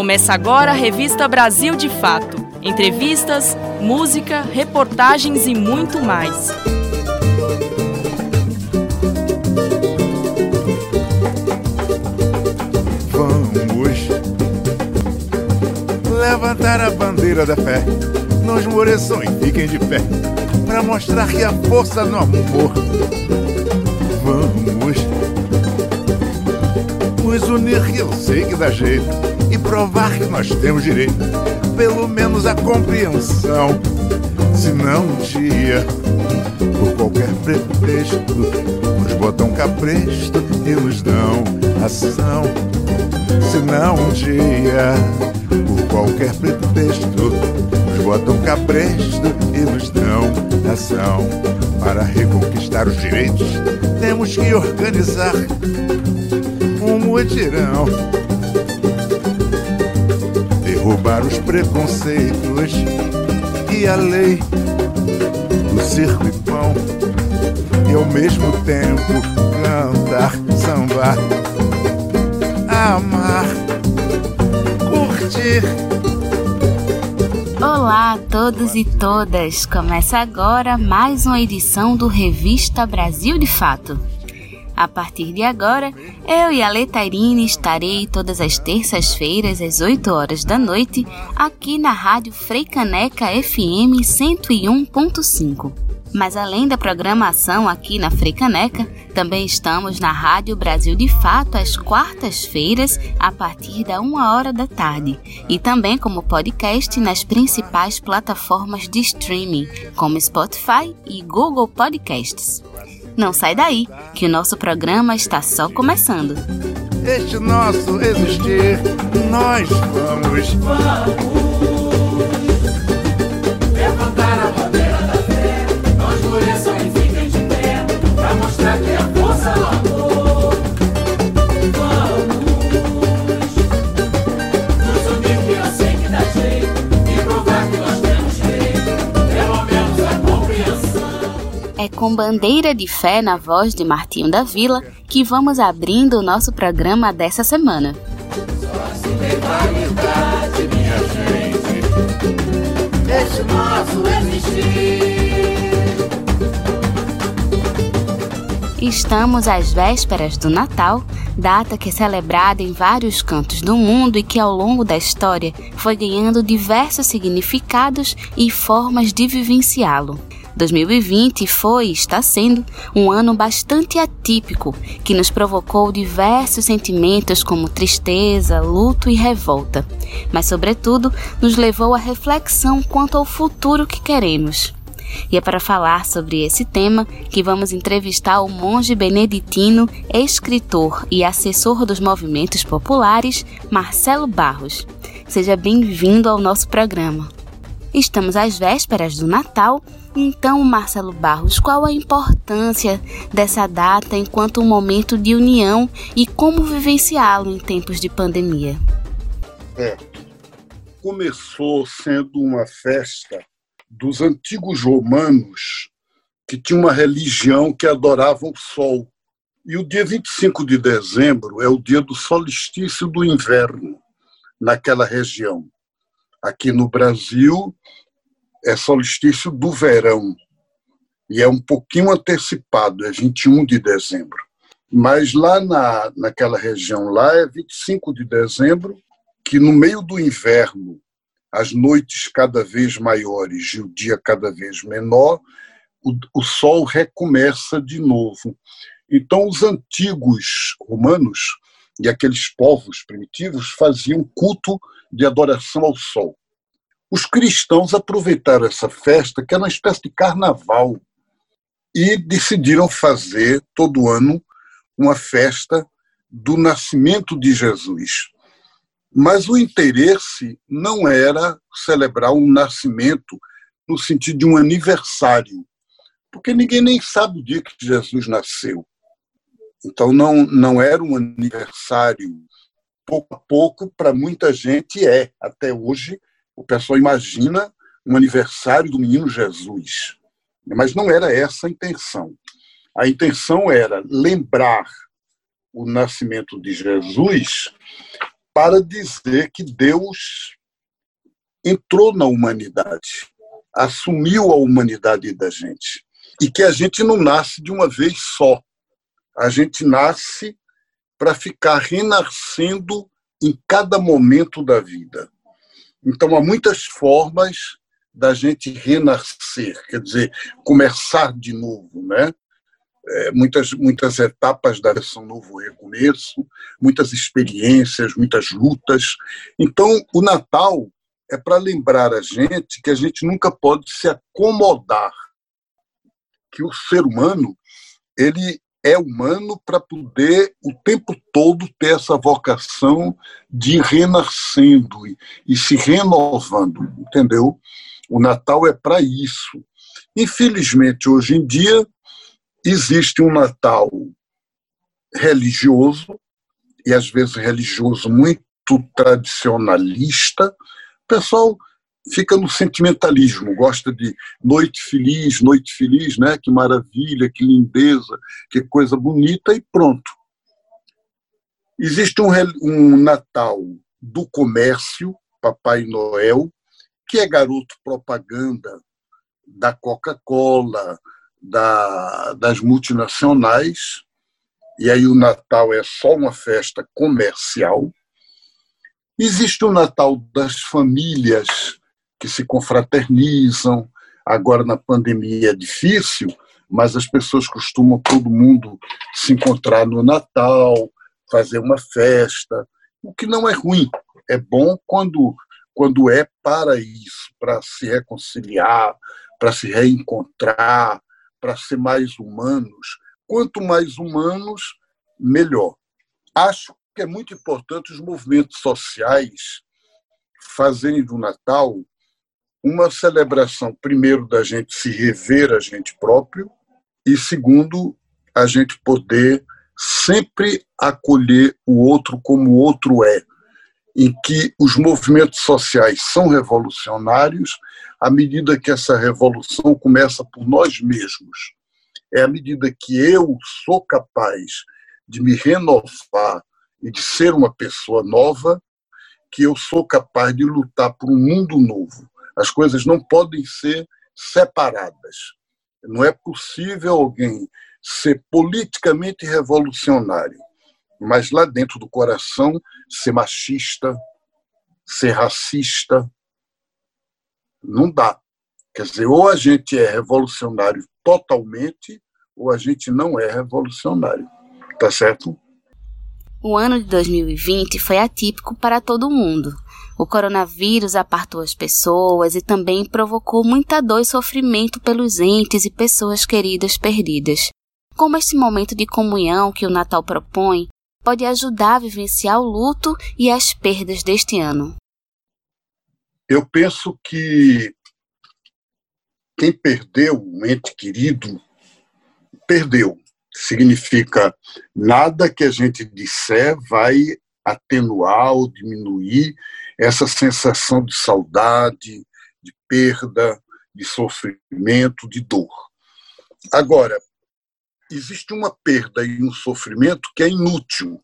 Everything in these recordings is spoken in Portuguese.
Começa agora a revista Brasil de Fato. Entrevistas, música, reportagens e muito mais. Vamos levantar a bandeira da fé. Nos moreções fiquem de pé para mostrar que a força no amor. Vamos nos unir que eu sei que dá jeito e provar que nós temos direito, pelo menos a compreensão. Se não um dia, por qualquer pretexto, nos botam cabresto e nos dão ação. Se não um dia, por qualquer pretexto, nos botam cabresto e nos dão ação. Para reconquistar os direitos, temos que organizar um mutirão. Derrubar os preconceitos e a lei do circo e pão. E ao mesmo tempo cantar, sambar, amar, curtir. Olá a todos e todas! Começa agora mais uma edição do Revista Brasil de Fato. A partir de agora, eu e a Letairine estarei todas as terças-feiras às 8 horas da noite aqui na Rádio Freicaneca FM 101.5. Mas além da programação aqui na Freicaneca, também estamos na Rádio Brasil de Fato às quartas-feiras, a partir da 1 hora da tarde, e também como podcast nas principais plataformas de streaming, como Spotify e Google Podcasts. Não sai daí, que o nosso programa está só começando. Este nosso existir, nós vamos. Vamos com bandeira de fé na voz de Martinho da Vila que vamos abrindo o nosso programa dessa semana. Se tem validade, minha gente, este nosso existir. Estamos às vésperas do Natal, data que é celebrada em vários cantos do mundo e que ao longo da história foi ganhando diversos significados e formas de vivenciá-lo. 2020 foi e está sendo um ano bastante atípico que nos provocou diversos sentimentos como tristeza, luto e revolta, mas, sobretudo, nos levou à reflexão quanto ao futuro que queremos. E é para falar sobre esse tema que vamos entrevistar o monge beneditino, escritor e assessor dos movimentos populares, Marcelo Barros. Seja bem-vindo ao nosso programa. Estamos às vésperas do Natal, então, Marcelo Barros, qual a importância dessa data enquanto um momento de união e como vivenciá-lo em tempos de pandemia? É, começou sendo uma festa dos antigos romanos que tinha uma religião que adorava o sol. E o dia 25 de dezembro é o dia do solstício do inverno naquela região. Aqui no Brasil é solstício do verão e é um pouquinho antecipado, é 21 de dezembro. Mas lá na, naquela região lá é 25 de dezembro, que no meio do inverno, as noites cada vez maiores e o dia cada vez menor, o, o sol recomeça de novo. Então, os antigos romanos e aqueles povos primitivos faziam culto de adoração ao sol. Os cristãos aproveitaram essa festa, que era uma espécie de carnaval, e decidiram fazer todo ano uma festa do nascimento de Jesus. Mas o interesse não era celebrar um nascimento no sentido de um aniversário, porque ninguém nem sabe o dia que Jesus nasceu. Então não, não era um aniversário. Pouco a pouco, para muita gente, é. Até hoje, o pessoal imagina um aniversário do menino Jesus. Mas não era essa a intenção. A intenção era lembrar o nascimento de Jesus para dizer que Deus entrou na humanidade, assumiu a humanidade da gente. E que a gente não nasce de uma vez só. A gente nasce para ficar renascendo em cada momento da vida. Então, há muitas formas da gente renascer, quer dizer, começar de novo, né? É, muitas, muitas etapas da versão Novo Recomeço, muitas experiências, muitas lutas. Então, o Natal é para lembrar a gente que a gente nunca pode se acomodar, que o ser humano ele é humano para poder o tempo todo ter essa vocação de renascendo e, e se renovando, entendeu? O Natal é para isso. Infelizmente, hoje em dia, existe um Natal religioso, e às vezes religioso muito tradicionalista. Pessoal fica no sentimentalismo, gosta de noite feliz, noite feliz, né? Que maravilha, que lindeza, que coisa bonita e pronto. Existe um, um Natal do comércio, Papai Noel, que é garoto propaganda da Coca-Cola, da, das multinacionais, e aí o Natal é só uma festa comercial. Existe o Natal das famílias que se confraternizam. Agora, na pandemia, é difícil, mas as pessoas costumam todo mundo se encontrar no Natal, fazer uma festa, o que não é ruim. É bom quando, quando é para isso, para se reconciliar, para se reencontrar, para ser mais humanos. Quanto mais humanos, melhor. Acho que é muito importante os movimentos sociais fazerem do Natal uma celebração, primeiro, da gente se rever a gente próprio, e segundo, a gente poder sempre acolher o outro como o outro é, em que os movimentos sociais são revolucionários à medida que essa revolução começa por nós mesmos. É à medida que eu sou capaz de me renovar e de ser uma pessoa nova que eu sou capaz de lutar por um mundo novo. As coisas não podem ser separadas. Não é possível alguém ser politicamente revolucionário, mas lá dentro do coração ser machista, ser racista. Não dá. Quer dizer, ou a gente é revolucionário totalmente, ou a gente não é revolucionário. Tá certo? O ano de 2020 foi atípico para todo mundo. O coronavírus apartou as pessoas e também provocou muita dor e sofrimento pelos entes e pessoas queridas perdidas. Como este momento de comunhão que o Natal propõe pode ajudar a vivenciar o luto e as perdas deste ano? Eu penso que quem perdeu um ente querido, perdeu. Significa nada que a gente disser vai atenuar ou diminuir essa sensação de saudade, de perda, de sofrimento, de dor. Agora, existe uma perda e um sofrimento que é inútil.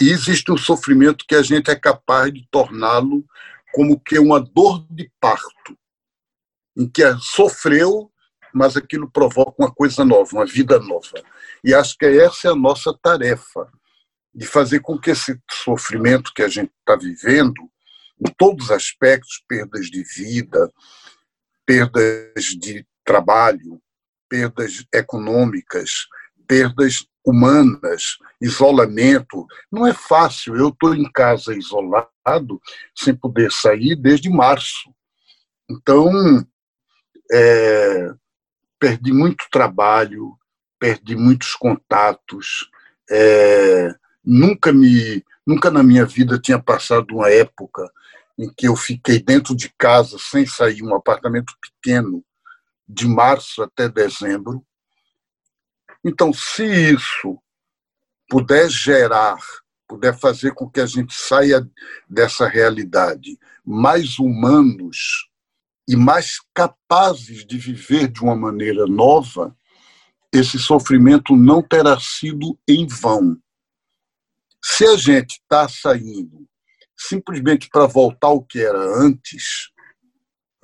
E existe um sofrimento que a gente é capaz de torná-lo como que uma dor de parto, em que sofreu, mas aquilo provoca uma coisa nova, uma vida nova. E acho que essa é a nossa tarefa, de fazer com que esse sofrimento que a gente está vivendo em todos os aspectos perdas de vida, perdas de trabalho, perdas econômicas, perdas humanas, isolamento. Não é fácil. Eu estou em casa isolado, sem poder sair desde março. Então, é, perdi muito trabalho, perdi muitos contatos. É, nunca me, nunca na minha vida tinha passado uma época em que eu fiquei dentro de casa sem sair, um apartamento pequeno, de março até dezembro. Então, se isso puder gerar, puder fazer com que a gente saia dessa realidade mais humanos e mais capazes de viver de uma maneira nova, esse sofrimento não terá sido em vão. Se a gente está saindo simplesmente para voltar ao que era antes,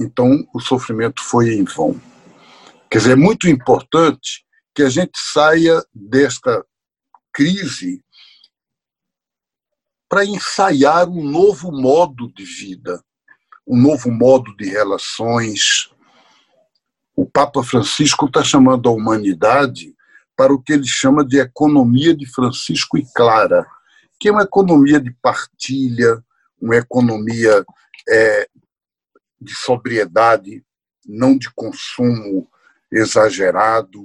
então o sofrimento foi em vão. Quer dizer, é muito importante que a gente saia desta crise para ensaiar um novo modo de vida, um novo modo de relações. O Papa Francisco está chamando a humanidade para o que ele chama de economia de Francisco e Clara, que é uma economia de partilha, uma economia é, de sobriedade, não de consumo exagerado,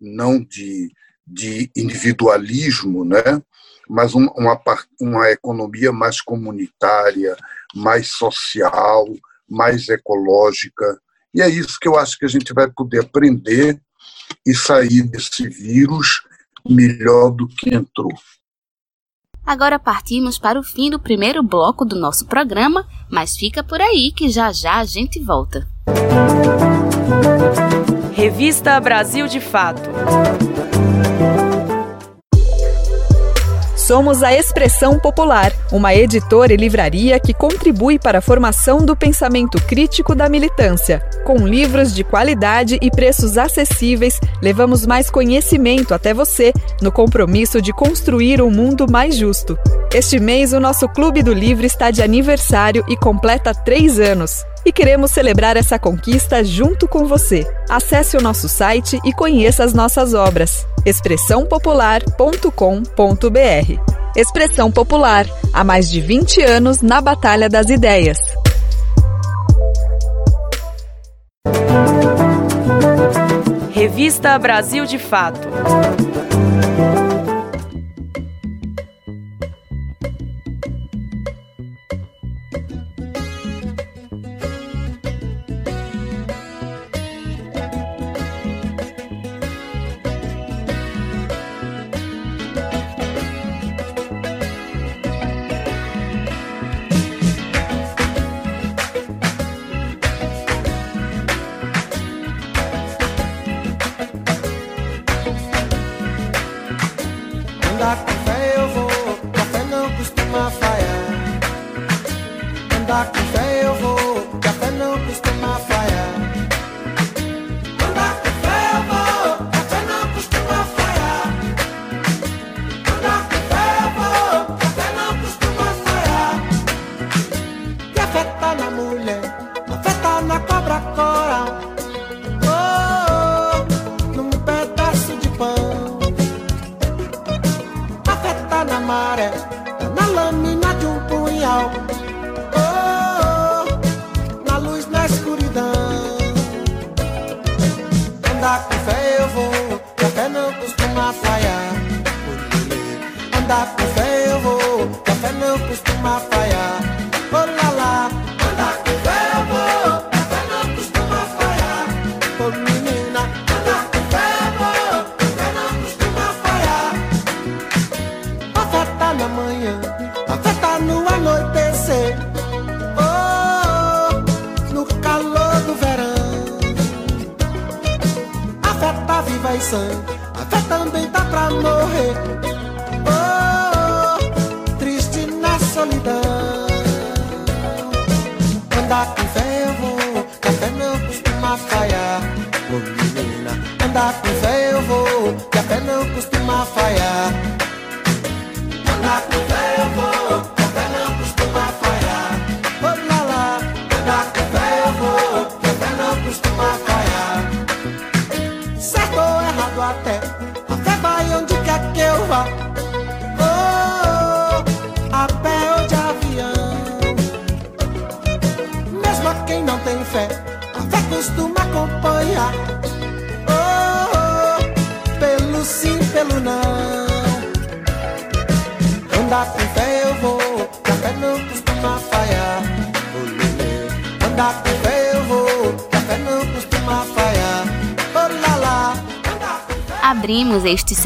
não de, de individualismo, né? mas uma, uma economia mais comunitária, mais social, mais ecológica. E é isso que eu acho que a gente vai poder aprender e sair desse vírus melhor do que entrou. Agora partimos para o fim do primeiro bloco do nosso programa, mas fica por aí que já já a gente volta. Revista Brasil de Fato. Somos a Expressão Popular, uma editora e livraria que contribui para a formação do pensamento crítico da militância. Com livros de qualidade e preços acessíveis, levamos mais conhecimento até você, no compromisso de construir um mundo mais justo. Este mês, o nosso Clube do Livro está de aniversário e completa três anos e queremos celebrar essa conquista junto com você. Acesse o nosso site e conheça as nossas obras. expressãopopular.com.br. Expressão Popular, há mais de 20 anos na Batalha das Ideias. Revista Brasil de Fato. Abrimos este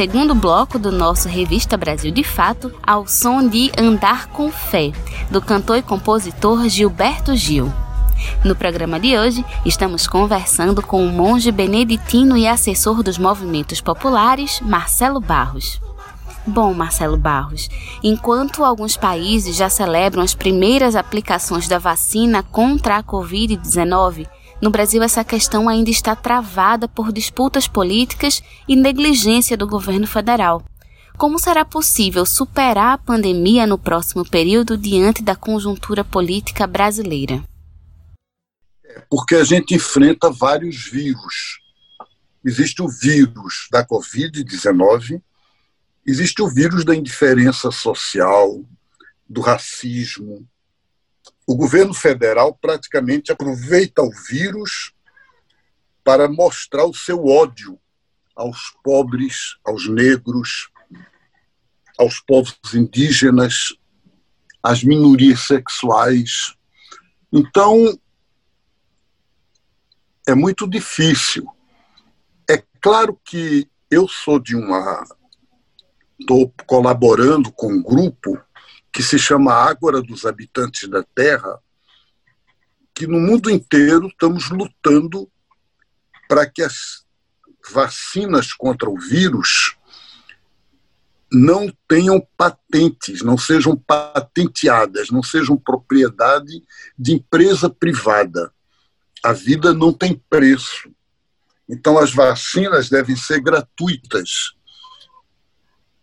segundo bloco do nosso Revista Brasil de Fato ao som de Andar com Fé, do cantor e compositor Gilberto Gil. No programa de hoje, estamos conversando com o monge beneditino e assessor dos movimentos populares, Marcelo Barros. Bom, Marcelo Barros, enquanto alguns países já celebram as primeiras aplicações da vacina contra a Covid-19, no Brasil essa questão ainda está travada por disputas políticas e negligência do governo federal. Como será possível superar a pandemia no próximo período diante da conjuntura política brasileira? Porque a gente enfrenta vários vírus. Existe o vírus da Covid-19, existe o vírus da indiferença social, do racismo. O governo federal praticamente aproveita o vírus para mostrar o seu ódio aos pobres, aos negros, aos povos indígenas, às minorias sexuais. Então, é muito difícil. É claro que eu sou de uma. Estou colaborando com um grupo que se chama Ágora dos Habitantes da Terra, que no mundo inteiro estamos lutando para que as vacinas contra o vírus não tenham patentes, não sejam patenteadas, não sejam propriedade de empresa privada. A vida não tem preço. Então, as vacinas devem ser gratuitas.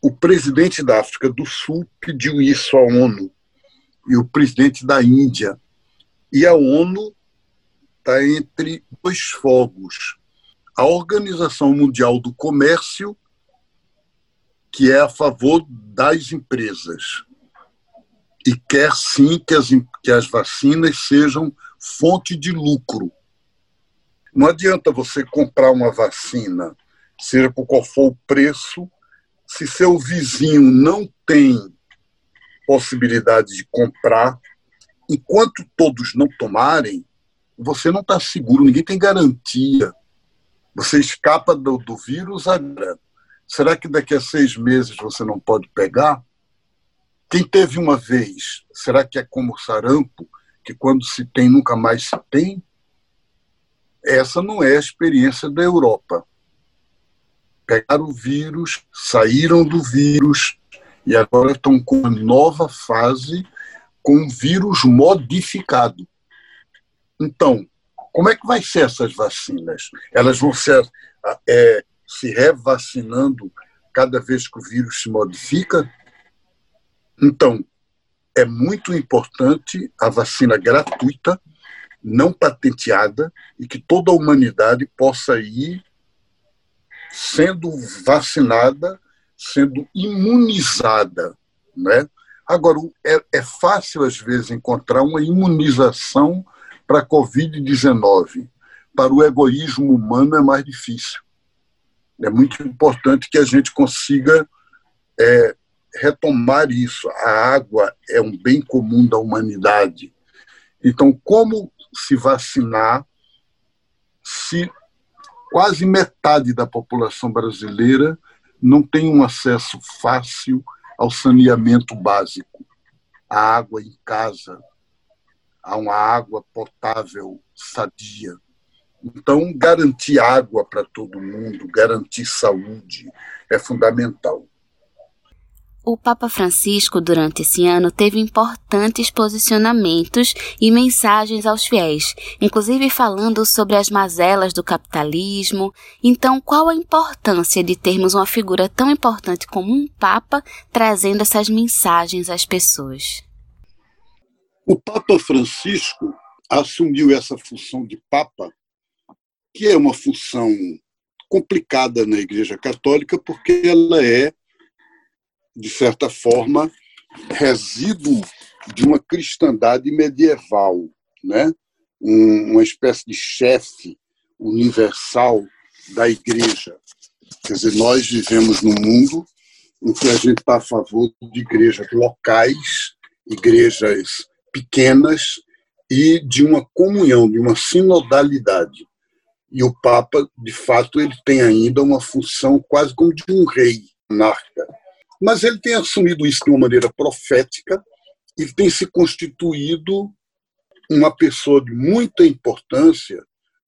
O presidente da África do Sul pediu isso à ONU e o presidente da Índia. E a ONU está entre dois fogos. A Organização Mundial do Comércio que é a favor das empresas e quer sim que as, que as vacinas sejam fonte de lucro. Não adianta você comprar uma vacina, seja por qual for o preço, se seu vizinho não tem possibilidade de comprar, enquanto todos não tomarem, você não está seguro, ninguém tem garantia. Você escapa do, do vírus agora. Será que daqui a seis meses você não pode pegar? Quem teve uma vez, será que é como sarampo, que quando se tem nunca mais se tem? Essa não é a experiência da Europa. Pegaram o vírus, saíram do vírus e agora estão com uma nova fase com vírus modificado. Então, como é que vai ser essas vacinas? Elas vão ser é, se revacinando cada vez que o vírus se modifica. Então, é muito importante a vacina gratuita, não patenteada, e que toda a humanidade possa ir sendo vacinada, sendo imunizada. Né? Agora, é, é fácil, às vezes, encontrar uma imunização para a Covid-19. Para o egoísmo humano é mais difícil. É muito importante que a gente consiga é, retomar isso. A água é um bem comum da humanidade. Então, como se vacinar se quase metade da população brasileira não tem um acesso fácil ao saneamento básico, à água em casa, a uma água potável, sadia. Então, garantir água para todo mundo, garantir saúde é fundamental. O Papa Francisco, durante esse ano, teve importantes posicionamentos e mensagens aos fiéis, inclusive falando sobre as mazelas do capitalismo. Então, qual a importância de termos uma figura tão importante como um Papa trazendo essas mensagens às pessoas? O Papa Francisco assumiu essa função de Papa que é uma função complicada na Igreja Católica, porque ela é, de certa forma, resíduo de uma cristandade medieval, né? uma espécie de chefe universal da Igreja. Quer dizer, nós vivemos num mundo em que a gente está a favor de igrejas locais, igrejas pequenas e de uma comunhão, de uma sinodalidade. E o Papa, de fato, ele tem ainda uma função quase como de um rei monarca. Mas ele tem assumido isso de uma maneira profética e tem se constituído uma pessoa de muita importância.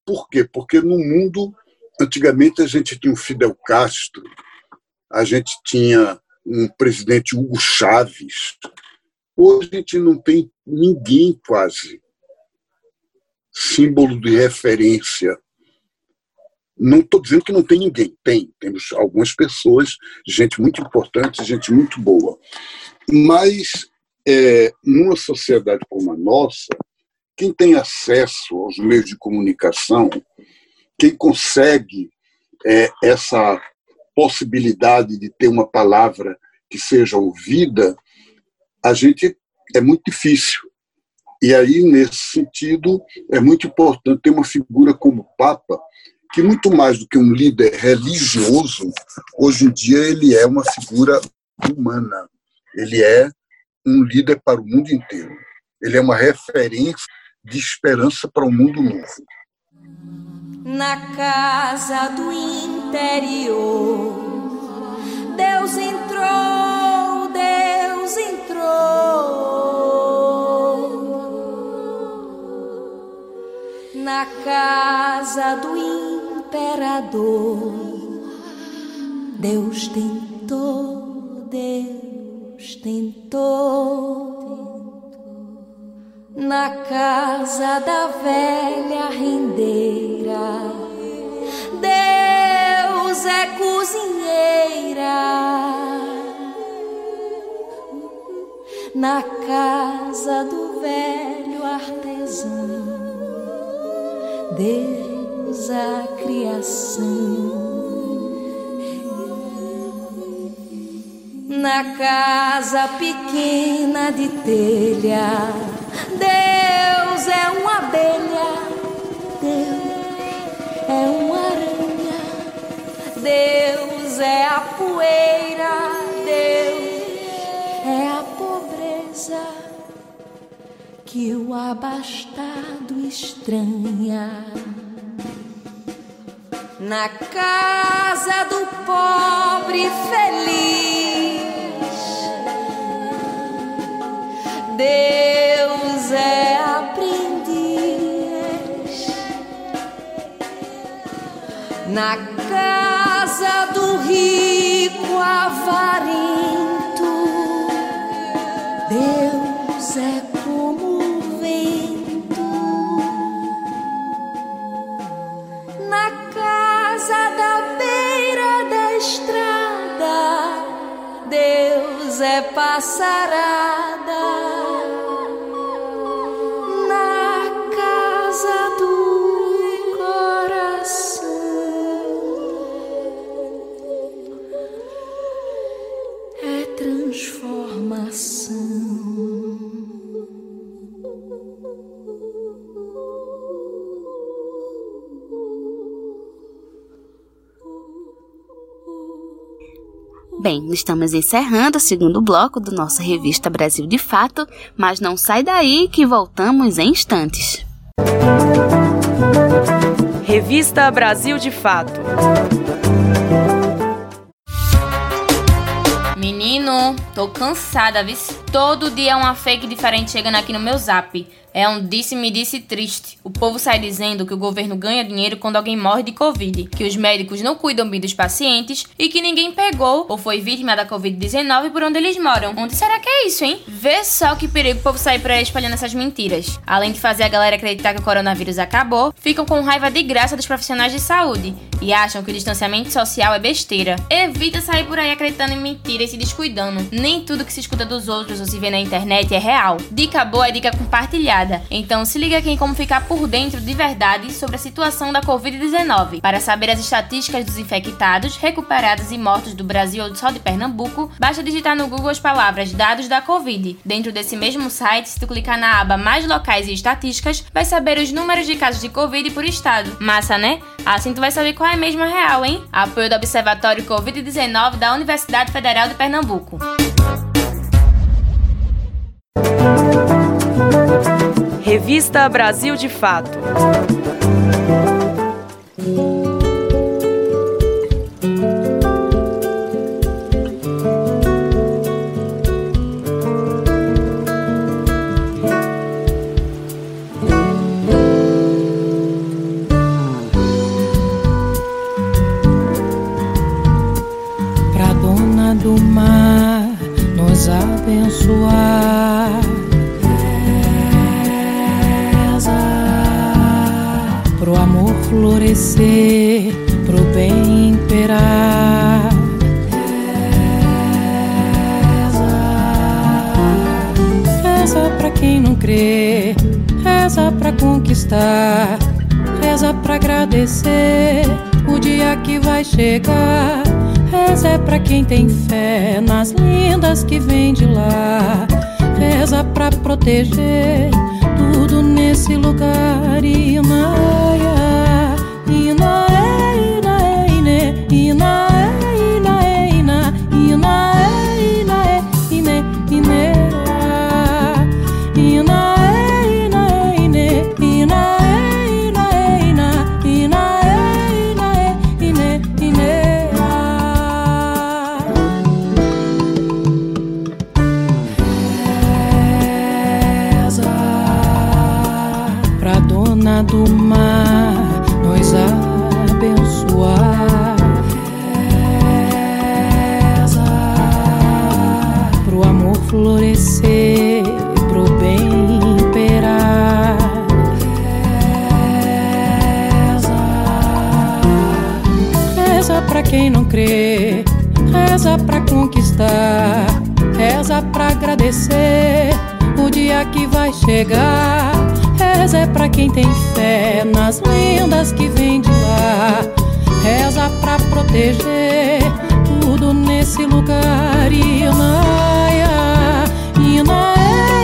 Por quê? Porque no mundo, antigamente, a gente tinha o Fidel Castro, a gente tinha um presidente Hugo Chaves. Hoje a gente não tem ninguém quase símbolo de referência. Não estou dizendo que não tem ninguém, tem. Temos algumas pessoas, gente muito importante, gente muito boa. Mas, é, numa sociedade como a nossa, quem tem acesso aos meios de comunicação, quem consegue é, essa possibilidade de ter uma palavra que seja ouvida, a gente é muito difícil. E aí, nesse sentido, é muito importante ter uma figura como o Papa, que muito mais do que um líder religioso, hoje em dia ele é uma figura humana. Ele é um líder para o mundo inteiro. Ele é uma referência de esperança para um mundo novo. Na casa do interior, Deus entrou, Deus entrou. Na casa do imperador, Deus tentou, Deus tentou na casa da velha rendeira. Deus é cozinheira. Na casa do velho artesão. Deus a criação. Na casa pequena de telha Deus é uma abelha, Deus é uma aranha, Deus é a poeira, Deus é a pobreza que o abastado estranha. Na casa do pobre feliz, Deus é aprendiz na casa do rico avarento. Deus é como Deus Bem, estamos encerrando o segundo bloco do nosso revista Brasil de Fato, mas não sai daí que voltamos em instantes. Revista Brasil de Fato. Menino, tô cansada, viu? Todo dia uma fake diferente chegando aqui no meu zap. É um disse-me disse triste. O povo sai dizendo que o governo ganha dinheiro quando alguém morre de Covid, que os médicos não cuidam bem dos pacientes e que ninguém pegou ou foi vítima da Covid-19 por onde eles moram. Onde será que é isso, hein? Vê só que perigo o povo sair por aí espalhando essas mentiras. Além de fazer a galera acreditar que o coronavírus acabou, ficam com raiva de graça dos profissionais de saúde e acham que o distanciamento social é besteira. Evita sair por aí acreditando em mentiras e se descuidando. Nem tudo que se escuta dos outros ou se vê na internet é real. Dica boa é dica compartilhada então se liga aqui em como ficar por dentro de verdade sobre a situação da Covid-19. Para saber as estatísticas dos infectados, recuperados e mortos do Brasil ou só de Pernambuco, basta digitar no Google as palavras dados da Covid. Dentro desse mesmo site, se tu clicar na aba mais locais e estatísticas, vai saber os números de casos de Covid por estado. Massa, né? Assim tu vai saber qual é a mesma real, hein? Apoio do Observatório Covid-19 da Universidade Federal de Pernambuco. Revista Brasil de Fato. Quem não crê, reza pra conquistar, reza pra agradecer o dia que vai chegar. Reza é pra quem tem fé nas lendas que vem de lá. Reza pra proteger tudo nesse lugar. Inaia, inae,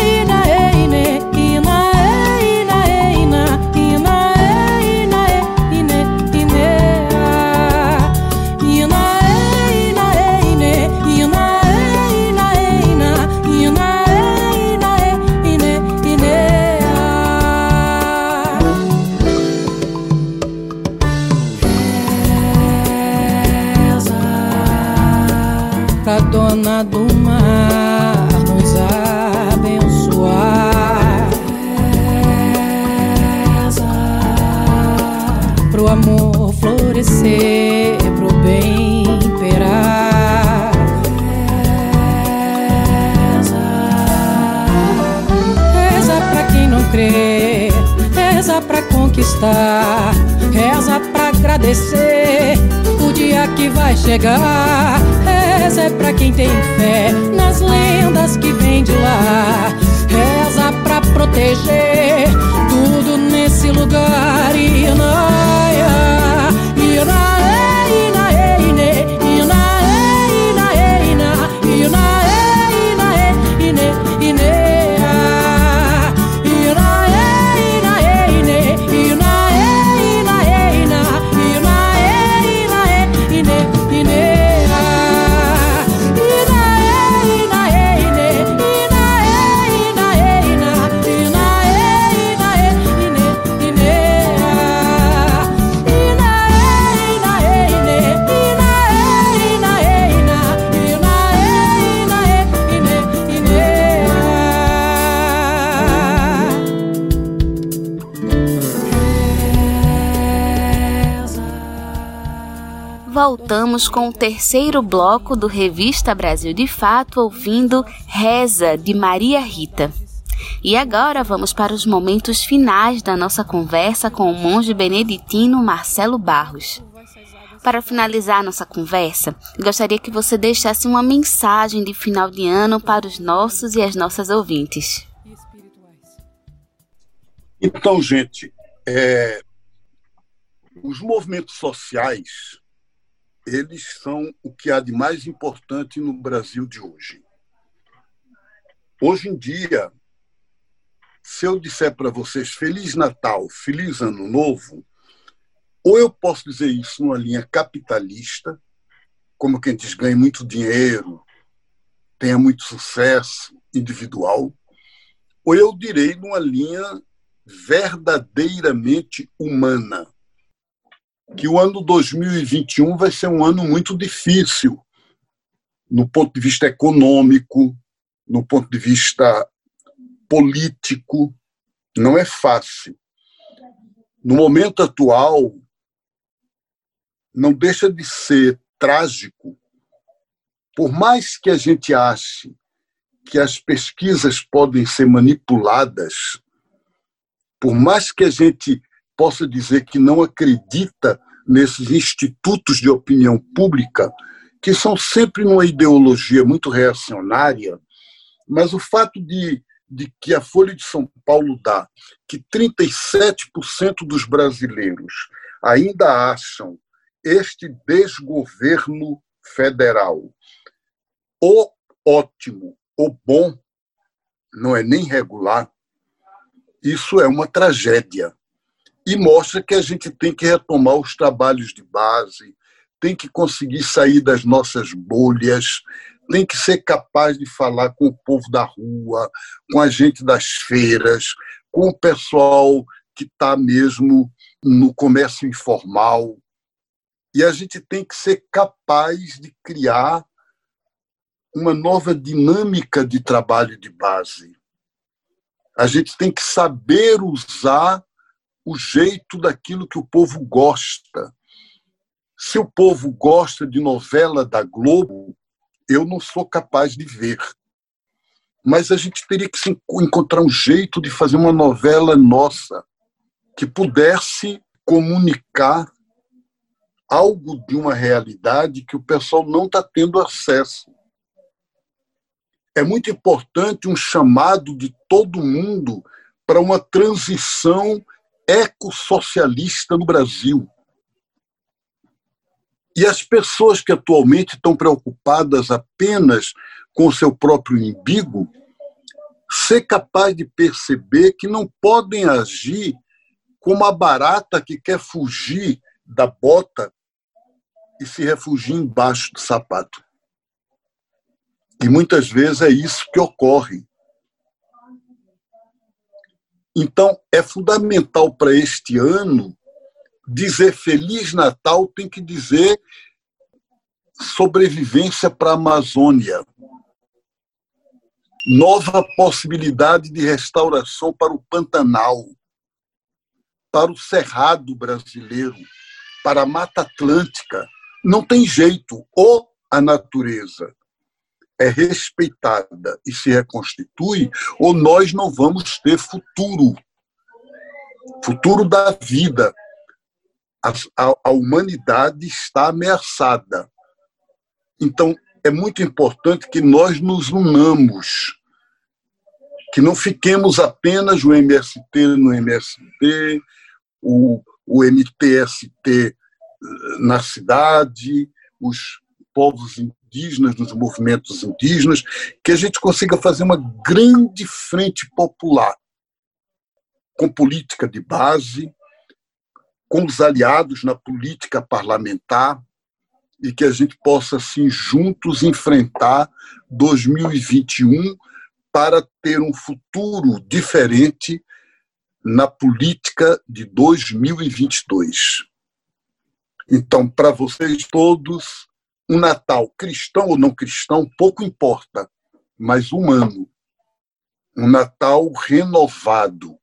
do mar nos abençoar. Reza pro amor florescer, pro bem imperar. Reza, reza pra quem não crê, reza pra conquistar, reza pra agradecer dia que vai chegar. Reza é pra quem tem fé nas lendas que vem de lá. Reza pra proteger tudo nesse lugar. Inaia, inae, Com o terceiro bloco do Revista Brasil de Fato, ouvindo Reza, de Maria Rita. E agora vamos para os momentos finais da nossa conversa com o monge beneditino Marcelo Barros. Para finalizar nossa conversa, gostaria que você deixasse uma mensagem de final de ano para os nossos e as nossas ouvintes. Então, gente, é, os movimentos sociais, eles são o que há de mais importante no Brasil de hoje. Hoje em dia, se eu disser para vocês Feliz Natal, Feliz Ano Novo, ou eu posso dizer isso numa linha capitalista, como quem diz ganhe muito dinheiro, tenha muito sucesso individual, ou eu direi numa linha verdadeiramente humana, que o ano 2021 vai ser um ano muito difícil no ponto de vista econômico, no ponto de vista político, não é fácil. No momento atual, não deixa de ser trágico, por mais que a gente ache que as pesquisas podem ser manipuladas, por mais que a gente possa dizer que não acredita nesses institutos de opinião pública, que são sempre uma ideologia muito reacionária, mas o fato de, de que a Folha de São Paulo dá que 37% dos brasileiros ainda acham este desgoverno federal ou ótimo ou bom, não é nem regular, isso é uma tragédia. E mostra que a gente tem que retomar os trabalhos de base, tem que conseguir sair das nossas bolhas, tem que ser capaz de falar com o povo da rua, com a gente das feiras, com o pessoal que está mesmo no comércio informal. E a gente tem que ser capaz de criar uma nova dinâmica de trabalho de base. A gente tem que saber usar o jeito daquilo que o povo gosta. Se o povo gosta de novela da Globo, eu não sou capaz de ver. Mas a gente teria que encontrar um jeito de fazer uma novela nossa que pudesse comunicar algo de uma realidade que o pessoal não está tendo acesso. É muito importante um chamado de todo mundo para uma transição ecossocialista no Brasil. E as pessoas que atualmente estão preocupadas apenas com o seu próprio umbigo, ser capaz de perceber que não podem agir como a barata que quer fugir da bota e se refugia embaixo do sapato. E muitas vezes é isso que ocorre. Então, é fundamental para este ano dizer Feliz Natal tem que dizer sobrevivência para a Amazônia. Nova possibilidade de restauração para o Pantanal, para o Cerrado brasileiro, para a Mata Atlântica. Não tem jeito. Ou a natureza é respeitada e se reconstitui, ou nós não vamos ter futuro. Futuro da vida, a, a, a humanidade está ameaçada. Então, é muito importante que nós nos unamos, que não fiquemos apenas o MST no MST, o, o MTST eh, na cidade, os povos indígenas, nos movimentos indígenas, que a gente consiga fazer uma grande frente popular, com política de base, com os aliados na política parlamentar e que a gente possa, assim, juntos enfrentar 2021 para ter um futuro diferente na política de 2022. Então, para vocês todos, um Natal cristão ou não cristão, pouco importa, mas humano. Um Natal renovado,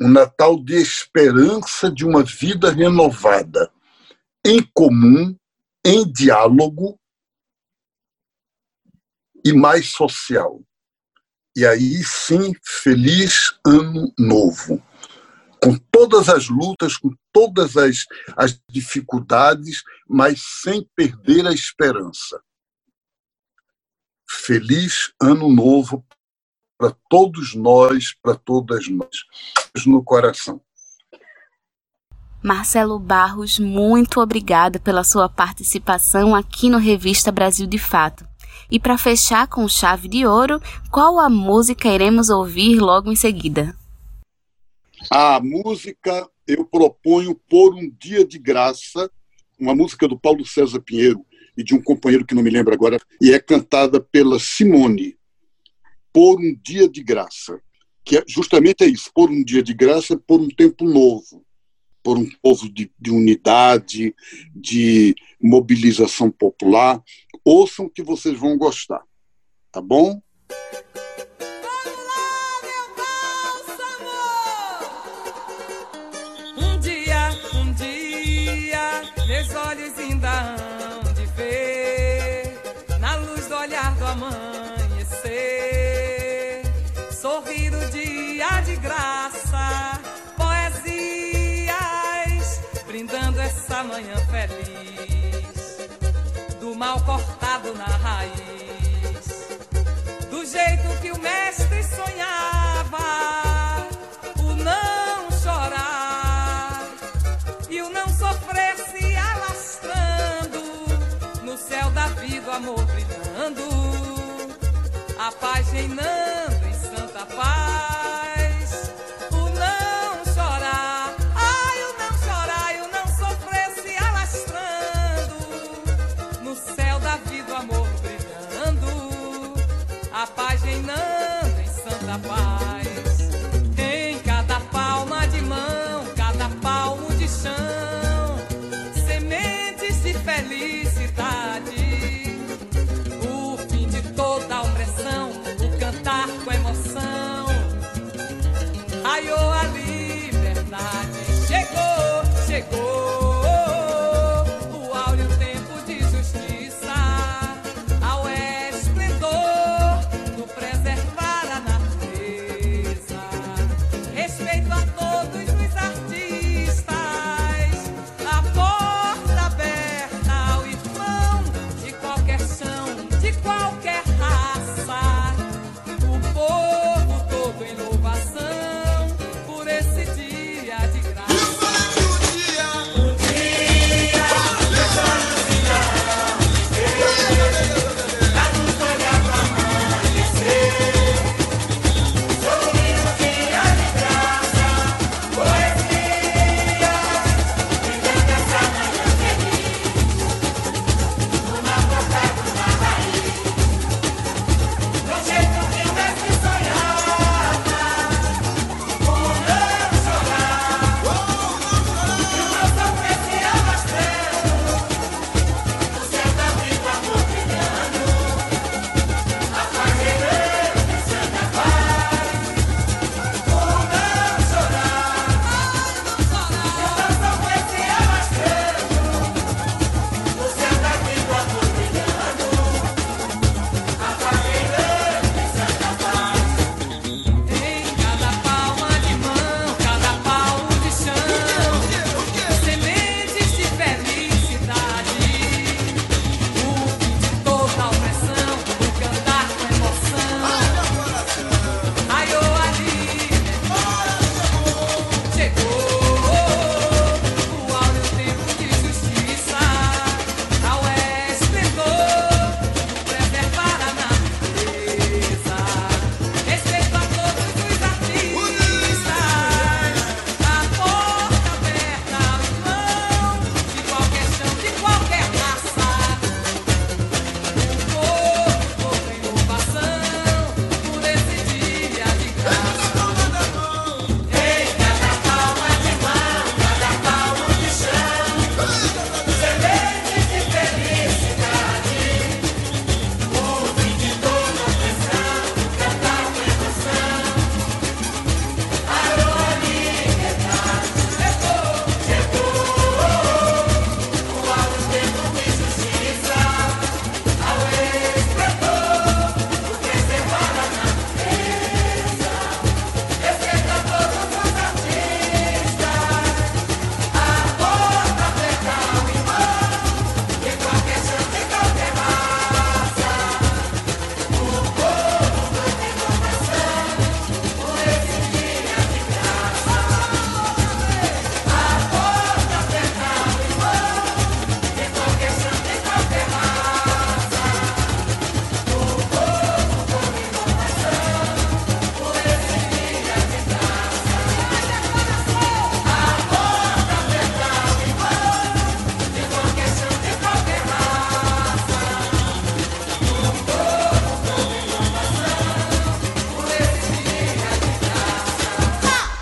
um Natal de esperança de uma vida renovada, em comum, em diálogo e mais social. E aí sim, feliz ano novo. Com todas as lutas, com todas as, as dificuldades, mas sem perder a esperança. Feliz ano novo para todos nós, para todas nós. No coração. Marcelo Barros, muito obrigada pela sua participação aqui no Revista Brasil de Fato. E para fechar com chave de ouro, qual a música iremos ouvir logo em seguida? A música eu proponho Por um Dia de Graça, uma música do Paulo César Pinheiro e de um companheiro que não me lembro agora, e é cantada pela Simone por um dia de graça, que é, justamente é isso, por um dia de graça, por um tempo novo, por um povo de, de unidade, de mobilização popular. Ouçam que vocês vão gostar, tá bom? manhã feliz, do mal cortado na raiz, do jeito que o mestre sonhava, o não chorar e o não sofrer se alastrando no céu da vida, o amor brilhando, a paz reinando em santa paz. quem não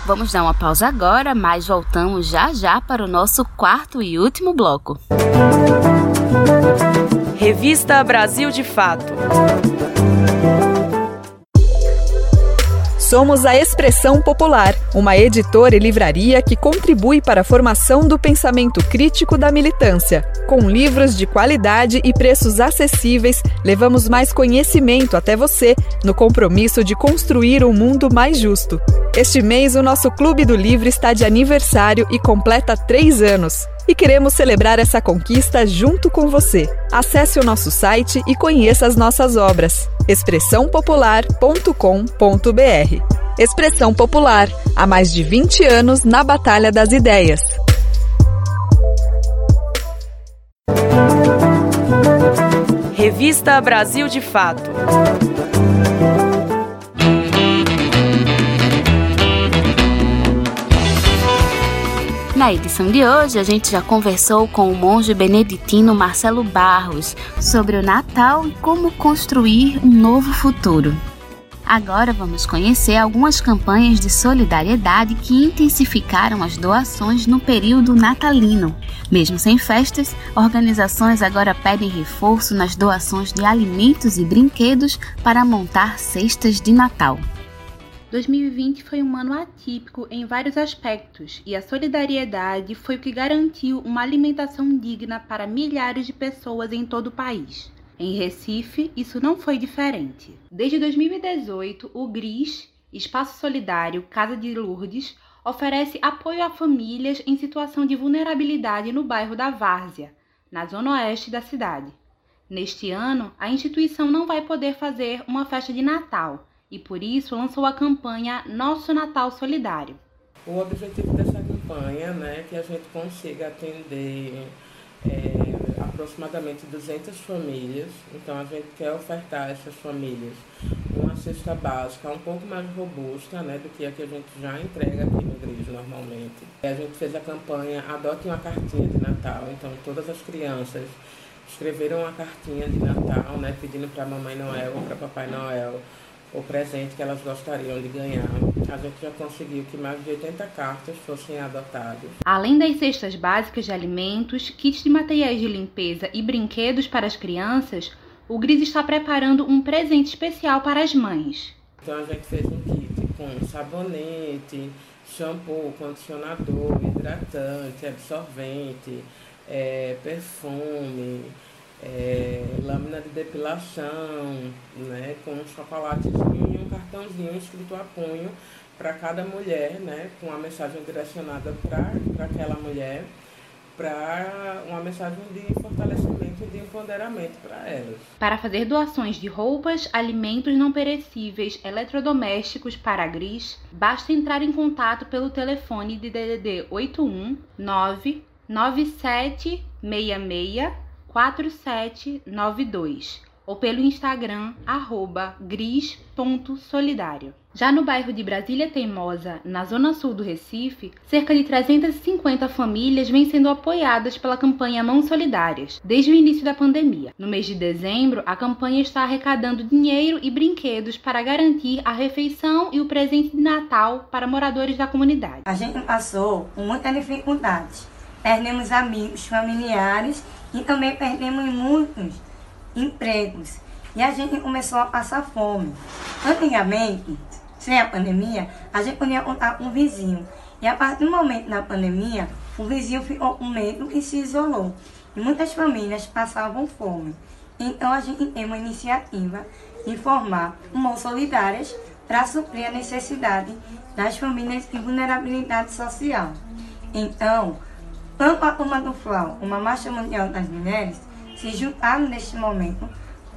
Vamos dar uma pausa agora, mas voltamos já já para o nosso quarto e último bloco. Revista Brasil de Fato. Somos a Expressão Popular, uma editora e livraria que contribui para a formação do pensamento crítico da militância. Com livros de qualidade e preços acessíveis, levamos mais conhecimento até você no compromisso de construir um mundo mais justo. Este mês, o nosso Clube do Livro está de aniversário e completa três anos e queremos celebrar essa conquista junto com você. Acesse o nosso site e conheça as nossas obras. expressãopopular.com.br Expressão Popular, há mais de 20 anos na Batalha das Ideias. Revista Brasil de Fato. Na edição de hoje, a gente já conversou com o monge beneditino Marcelo Barros sobre o Natal e como construir um novo futuro. Agora vamos conhecer algumas campanhas de solidariedade que intensificaram as doações no período natalino. Mesmo sem festas, organizações agora pedem reforço nas doações de alimentos e brinquedos para montar cestas de Natal. 2020 foi um ano atípico em vários aspectos e a solidariedade foi o que garantiu uma alimentação digna para milhares de pessoas em todo o país. Em Recife, isso não foi diferente. Desde 2018, o GRIS, Espaço Solidário Casa de Lourdes, oferece apoio a famílias em situação de vulnerabilidade no bairro da Várzea, na zona oeste da cidade. Neste ano, a instituição não vai poder fazer uma festa de Natal e por isso lançou a campanha Nosso Natal Solidário. O objetivo dessa campanha né, é que a gente consiga atender é, aproximadamente 200 famílias, então a gente quer ofertar a essas famílias uma cesta básica um pouco mais robusta né, do que a que a gente já entrega aqui no igreja normalmente. A gente fez a campanha Adote uma cartinha de Natal, então todas as crianças escreveram uma cartinha de Natal, né, pedindo para a Mamãe Noel ou para Papai Noel o presente que elas gostariam de ganhar. A gente já conseguiu que mais de 80 cartas fossem adotadas. Além das cestas básicas de alimentos, kits de materiais de limpeza e brinquedos para as crianças, o Gris está preparando um presente especial para as mães. Então a gente fez um kit com sabonete, shampoo, condicionador, hidratante, absorvente, é, perfume é, lâmina de depilação, né, com um chocolatezinho e um cartãozinho escrito a punho para cada mulher, né, com uma mensagem direcionada para aquela mulher, para uma mensagem de fortalecimento e de empoderamento para elas. Para fazer doações de roupas, alimentos não perecíveis, eletrodomésticos para a GRIS, basta entrar em contato pelo telefone de DDD 81 99766 4792 ou pelo Instagram gris.solidário. Já no bairro de Brasília Teimosa, na zona sul do Recife, cerca de 350 famílias vêm sendo apoiadas pela campanha Mãos Solidárias desde o início da pandemia. No mês de dezembro, a campanha está arrecadando dinheiro e brinquedos para garantir a refeição e o presente de Natal para moradores da comunidade. A gente passou muita dificuldade. Perdemos amigos, familiares e também perdemos muitos empregos. E a gente começou a passar fome. Antigamente, sem a pandemia, a gente podia contar com um vizinho. E a partir do momento da pandemia, o vizinho ficou com medo e se isolou. E muitas famílias passavam fome. Então a gente tem uma iniciativa de formar mãos solidárias para suprir a necessidade das famílias de vulnerabilidade social. Então, tanto a FLAU como a Marcha Mundial das Mulheres se juntaram neste momento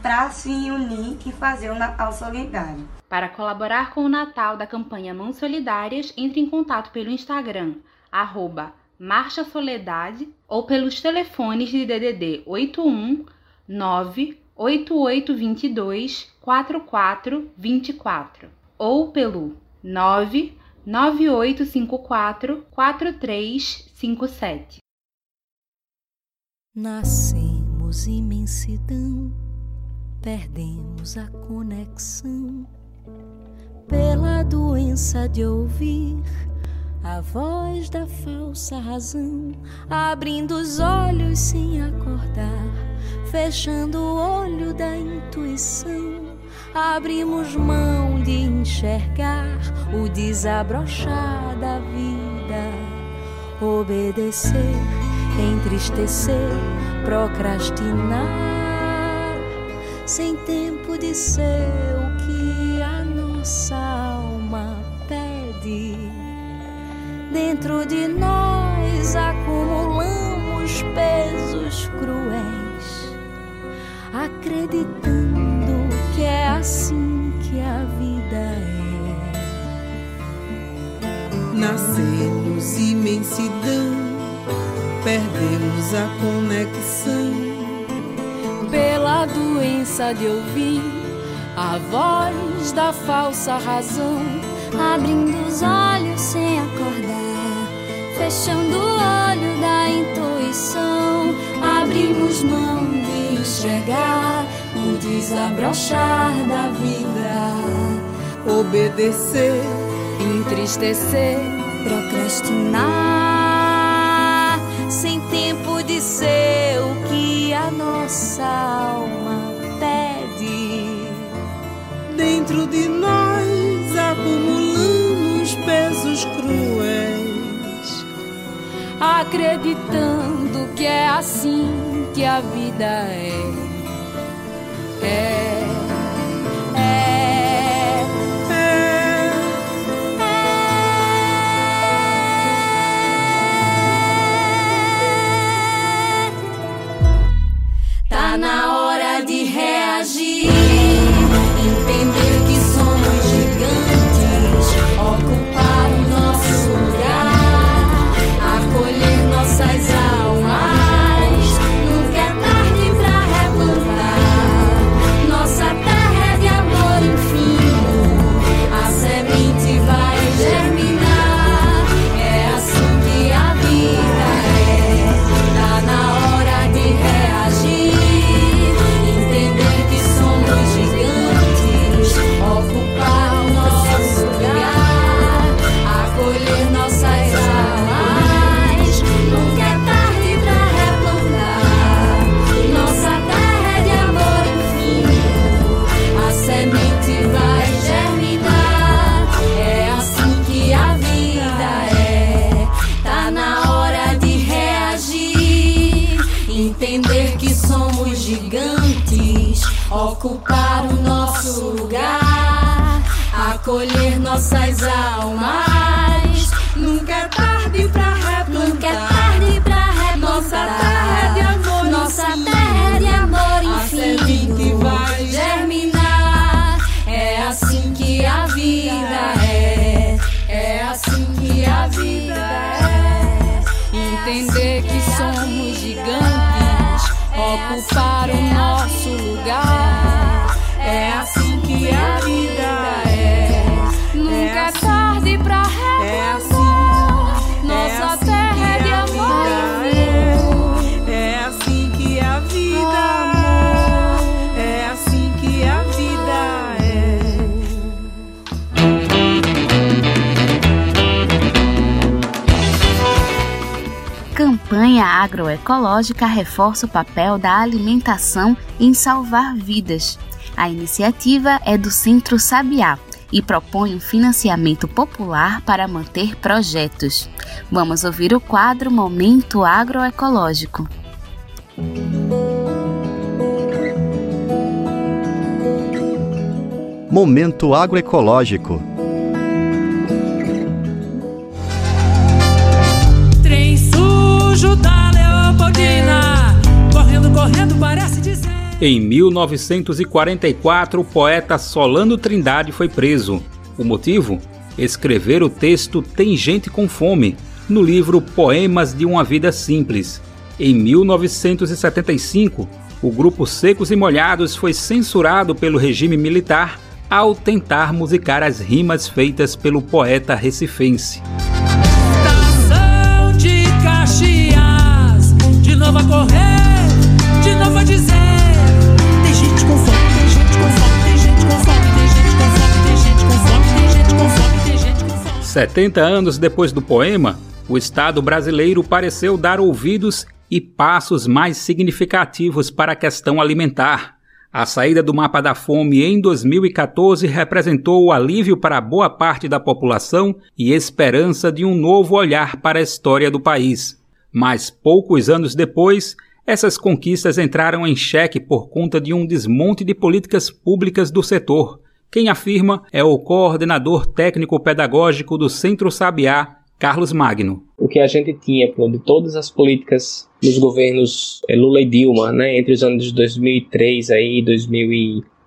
para se unir e fazer o Natal Solidário. Para colaborar com o Natal da campanha Mãos Solidárias, entre em contato pelo Instagram, arroba Marcha Soledade, ou pelos telefones de DDD 81 98822 4424 ou pelo 99854 4357. Nascemos imensidão, perdemos a conexão pela doença de ouvir a voz da falsa razão, abrindo os olhos sem acordar, fechando o olho da intuição. Abrimos mão de enxergar o desabrochar da vida, obedecer, entristecer, procrastinar, sem tempo de ser o que a nossa alma pede. Dentro de nós acumulamos pesos cruéis, acreditando que é assim que a vida é. Nascemos imensidão, perdemos a conexão. Pela doença de ouvir a voz da falsa razão, abrindo os olhos sem acordar, fechando o olho da intuição, abrimos mão de enxergar o desabrochar da vida, obedecer, entristecer, procrastinar, sem tempo de ser o que a nossa alma pede. Dentro de nós acumulamos pesos cruéis, acreditando que é assim que a vida. É. É. Tá agroecológica reforça o papel da alimentação em salvar vidas. A iniciativa é do Centro Sabiá e propõe um financiamento popular para manter projetos. Vamos ouvir o quadro Momento Agroecológico. Momento agroecológico. Em 1944, o poeta Solano Trindade foi preso. O motivo? Escrever o texto Tem Gente com Fome, no livro Poemas de uma Vida Simples. Em 1975, o grupo Secos e Molhados foi censurado pelo regime militar ao tentar musicar as rimas feitas pelo poeta recifense. Estação de Caxias, de 70 anos depois do poema, o Estado brasileiro pareceu dar ouvidos e passos mais significativos para a questão alimentar. A saída do mapa da fome em 2014 representou o alívio para boa parte da população e esperança de um novo olhar para a história do país. Mas poucos anos depois, essas conquistas entraram em xeque por conta de um desmonte de políticas públicas do setor. Quem afirma é o coordenador técnico-pedagógico do Centro Sabiá, Carlos Magno. O que a gente tinha de todas as políticas nos governos eh, Lula e Dilma, né, entre os anos de 2003 aí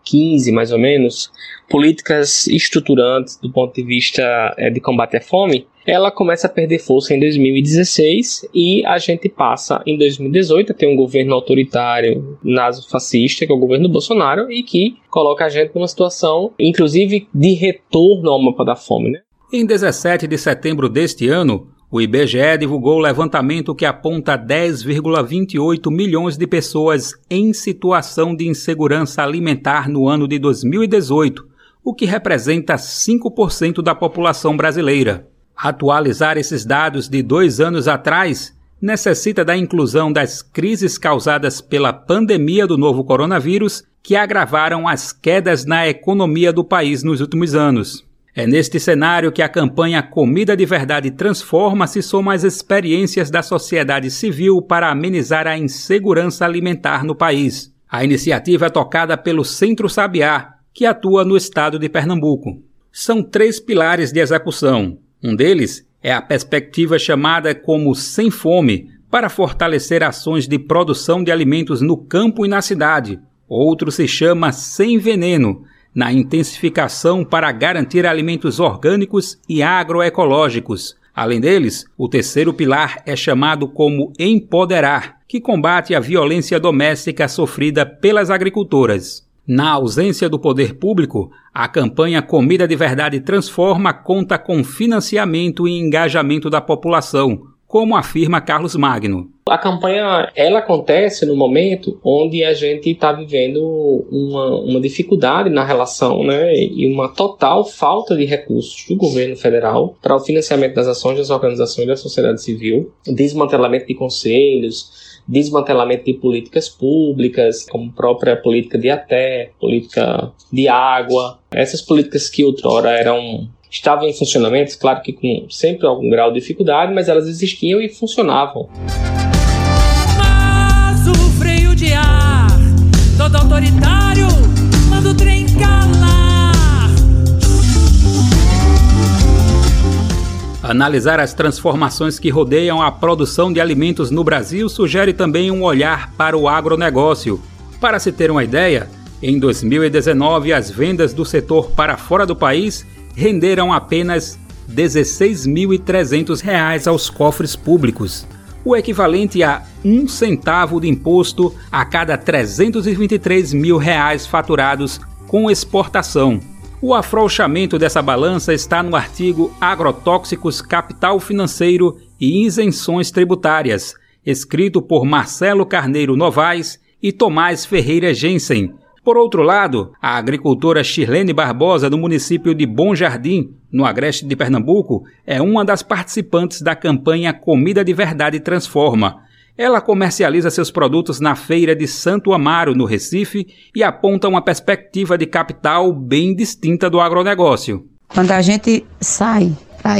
2015 mais ou menos, políticas estruturantes do ponto de vista é, de combate à fome, ela começa a perder força em 2016 e a gente passa em 2018 a ter um governo autoritário naso-fascista, que é o governo Bolsonaro, e que coloca a gente numa situação, inclusive, de retorno ao mapa da fome. Né? Em 17 de setembro deste ano, o IBGE divulgou o levantamento que aponta 10,28 milhões de pessoas em situação de insegurança alimentar no ano de 2018, o que representa 5% da população brasileira. Atualizar esses dados de dois anos atrás necessita da inclusão das crises causadas pela pandemia do novo coronavírus, que agravaram as quedas na economia do país nos últimos anos. É neste cenário que a campanha Comida de Verdade Transforma se soma às experiências da sociedade civil para amenizar a insegurança alimentar no país. A iniciativa é tocada pelo Centro Sabiá, que atua no estado de Pernambuco. São três pilares de execução. Um deles é a perspectiva chamada como Sem Fome, para fortalecer ações de produção de alimentos no campo e na cidade. Outro se chama Sem Veneno, na intensificação para garantir alimentos orgânicos e agroecológicos. Além deles, o terceiro pilar é chamado como Empoderar, que combate a violência doméstica sofrida pelas agricultoras. Na ausência do poder público, a campanha Comida de Verdade Transforma conta com financiamento e engajamento da população, como afirma Carlos Magno. A campanha ela acontece no momento onde a gente está vivendo uma, uma dificuldade na relação né, e uma total falta de recursos do governo federal para o financiamento das ações das organizações da sociedade civil, desmantelamento de conselhos, desmantelamento de políticas públicas, como própria política de até, política de água, essas políticas que outrora eram estavam em funcionamento, claro que com sempre algum grau de dificuldade, mas elas existiam e funcionavam. Mas o freio de ar, todo autoritário, manda o trem calar. Analisar as transformações que rodeiam a produção de alimentos no Brasil sugere também um olhar para o agronegócio. Para se ter uma ideia, em 2019 as vendas do setor para fora do país renderam apenas R$ 16.300 aos cofres públicos, o equivalente a um centavo de imposto a cada 323 mil reais faturados com exportação. O afrouxamento dessa balança está no artigo Agrotóxicos, Capital Financeiro e Isenções Tributárias, escrito por Marcelo Carneiro Novaes e Tomás Ferreira Jensen, por outro lado, a agricultora Shirlene Barbosa, do município de Bom Jardim, no agreste de Pernambuco, é uma das participantes da campanha Comida de Verdade Transforma. Ela comercializa seus produtos na feira de Santo Amaro, no Recife, e aponta uma perspectiva de capital bem distinta do agronegócio. Quando a gente sai para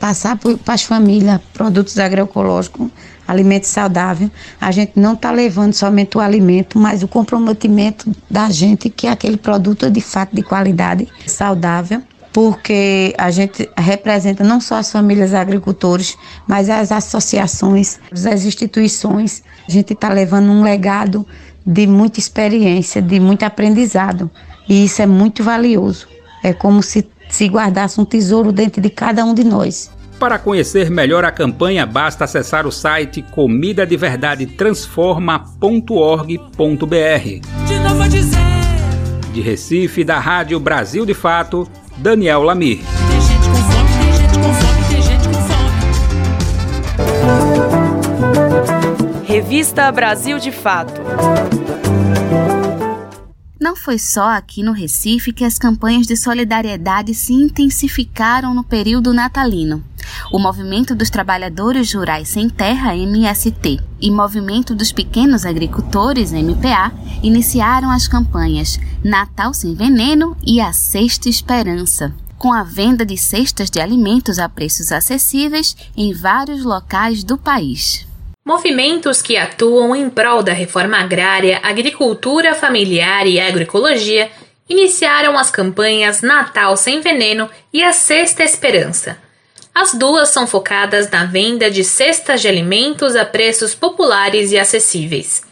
passar para as famílias produtos agroecológicos, alimento saudável, a gente não está levando somente o alimento, mas o comprometimento da gente que aquele produto é de fato de qualidade, saudável, porque a gente representa não só as famílias agricultores, mas as associações, as instituições. A gente está levando um legado de muita experiência, de muito aprendizado, e isso é muito valioso. É como se se guardasse um tesouro dentro de cada um de nós. Para conhecer melhor a campanha, basta acessar o site comidadeverdadetransforma.org.br. De Recife, da Rádio Brasil de Fato, Daniel Lamir. Revista Brasil de Fato. Não foi só aqui no Recife que as campanhas de solidariedade se intensificaram no período natalino. O Movimento dos Trabalhadores Rurais Sem Terra, MST, e Movimento dos Pequenos Agricultores, MPA, iniciaram as campanhas Natal Sem Veneno e A Sexta Esperança, com a venda de cestas de alimentos a preços acessíveis em vários locais do país. Movimentos que atuam em prol da reforma agrária, agricultura familiar e agroecologia iniciaram as campanhas Natal Sem Veneno e a Sexta Esperança. As duas são focadas na venda de cestas de alimentos a preços populares e acessíveis.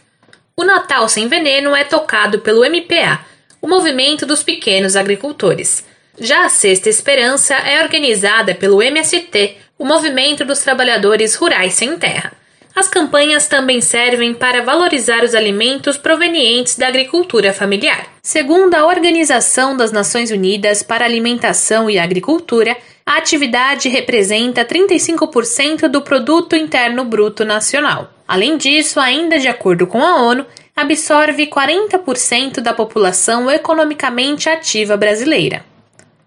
O Natal Sem Veneno é tocado pelo MPA, o Movimento dos Pequenos Agricultores. Já a Sexta Esperança é organizada pelo MST, o Movimento dos Trabalhadores Rurais Sem Terra. As campanhas também servem para valorizar os alimentos provenientes da agricultura familiar. Segundo a Organização das Nações Unidas para Alimentação e Agricultura, a atividade representa 35% do produto interno bruto nacional. Além disso, ainda de acordo com a ONU, absorve 40% da população economicamente ativa brasileira.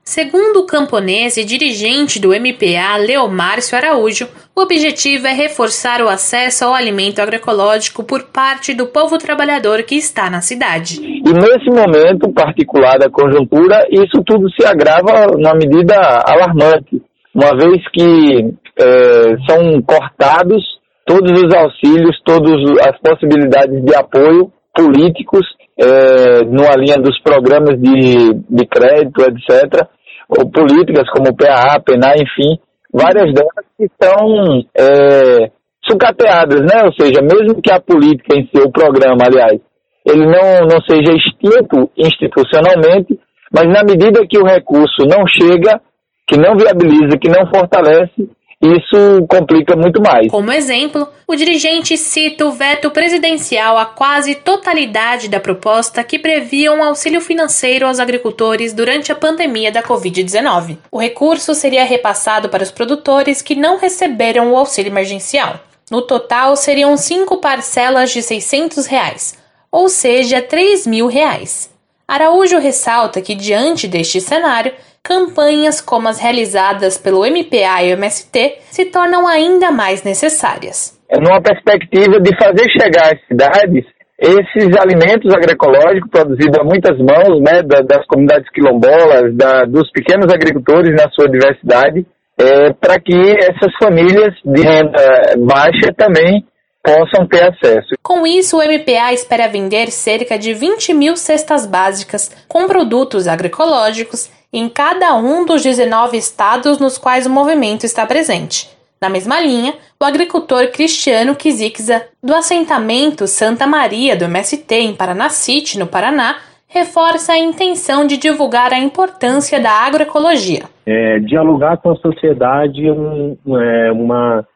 Segundo o camponês e dirigente do MPA, Leomárcio Araújo, o objetivo é reforçar o acesso ao alimento agroecológico por parte do povo trabalhador que está na cidade. E nesse momento particular da conjuntura, isso tudo se agrava na medida alarmante, uma vez que é, são cortados todos os auxílios, todas as possibilidades de apoio políticos é, numa linha dos programas de, de crédito, etc., ou políticas como o PAA, PENA, enfim, várias delas que estão é, sucateadas, né? Ou seja, mesmo que a política em o programa, aliás, ele não, não seja extinto institucionalmente, mas na medida que o recurso não chega, que não viabiliza, que não fortalece, isso complica muito mais. Como exemplo, o dirigente cita o veto presidencial à quase totalidade da proposta que previa um auxílio financeiro aos agricultores durante a pandemia da Covid-19. O recurso seria repassado para os produtores que não receberam o auxílio emergencial. No total, seriam cinco parcelas de 600 reais, ou seja, 3 mil reais. Araújo ressalta que, diante deste cenário, campanhas como as realizadas pelo MPA e o MST se tornam ainda mais necessárias. É numa perspectiva de fazer chegar às cidades esses alimentos agroecológicos produzidos a muitas mãos, né, das comunidades quilombolas, da, dos pequenos agricultores na sua diversidade, é, para que essas famílias de renda baixa também possam ter acesso. Com isso, o MPA espera vender cerca de 20 mil cestas básicas com produtos agroecológicos em cada um dos 19 estados nos quais o movimento está presente. Na mesma linha, o agricultor Cristiano Kizikza, do assentamento Santa Maria do MST em Paranacite, no Paraná, reforça a intenção de divulgar a importância da agroecologia. É, dialogar com a sociedade um, é, uma,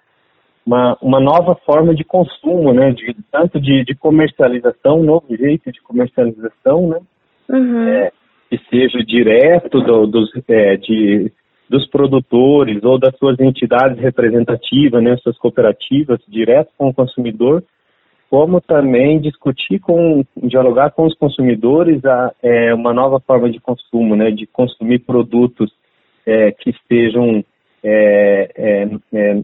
uma, uma nova forma de consumo, né, de, tanto de, de comercialização, um novo jeito de comercialização, né, uhum. é, que seja direto do, dos, é, de, dos produtores ou das suas entidades representativas, né, suas cooperativas, direto com o consumidor, como também discutir com, dialogar com os consumidores a, é, uma nova forma de consumo, né, de consumir produtos é, que estejam é, é, é,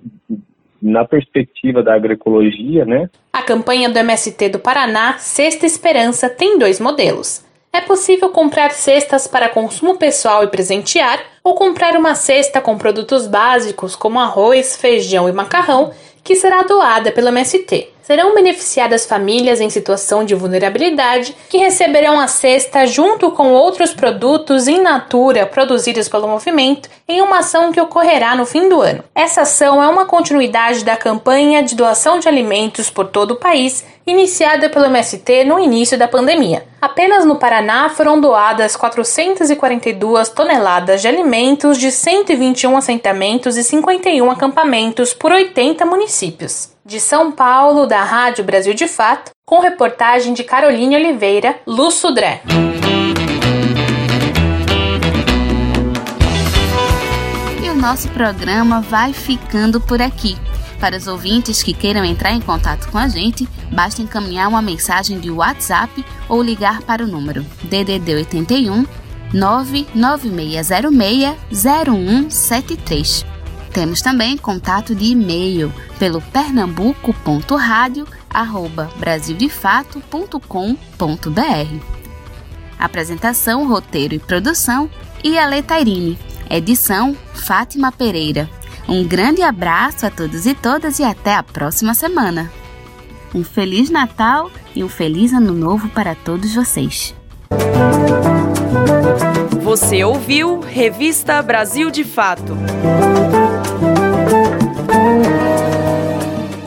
na perspectiva da agroecologia, né? A campanha do MST do Paraná, Sexta Esperança, tem dois modelos. É possível comprar cestas para consumo pessoal e presentear, ou comprar uma cesta com produtos básicos como arroz, feijão e macarrão, que será doada pelo MST. Serão beneficiadas famílias em situação de vulnerabilidade que receberão a cesta junto com outros produtos in natura produzidos pelo movimento em uma ação que ocorrerá no fim do ano. Essa ação é uma continuidade da campanha de doação de alimentos por todo o país iniciada pelo MST no início da pandemia. Apenas no Paraná foram doadas 442 toneladas de alimentos de 121 assentamentos e 51 acampamentos por 80 municípios. De São Paulo, da Rádio Brasil de Fato, com reportagem de Caroline Oliveira, Lu Sudré. E o nosso programa vai ficando por aqui. Para os ouvintes que queiram entrar em contato com a gente, basta encaminhar uma mensagem de WhatsApp ou ligar para o número DDD 81 99606 0173. Temos também contato de e-mail pelo pernambuco.radio@brasildefato.com.br. Apresentação, roteiro e produção e a Letairine. Edição Fátima Pereira. Um grande abraço a todos e todas e até a próxima semana. Um feliz Natal e um feliz Ano Novo para todos vocês. Você ouviu Revista Brasil de Fato.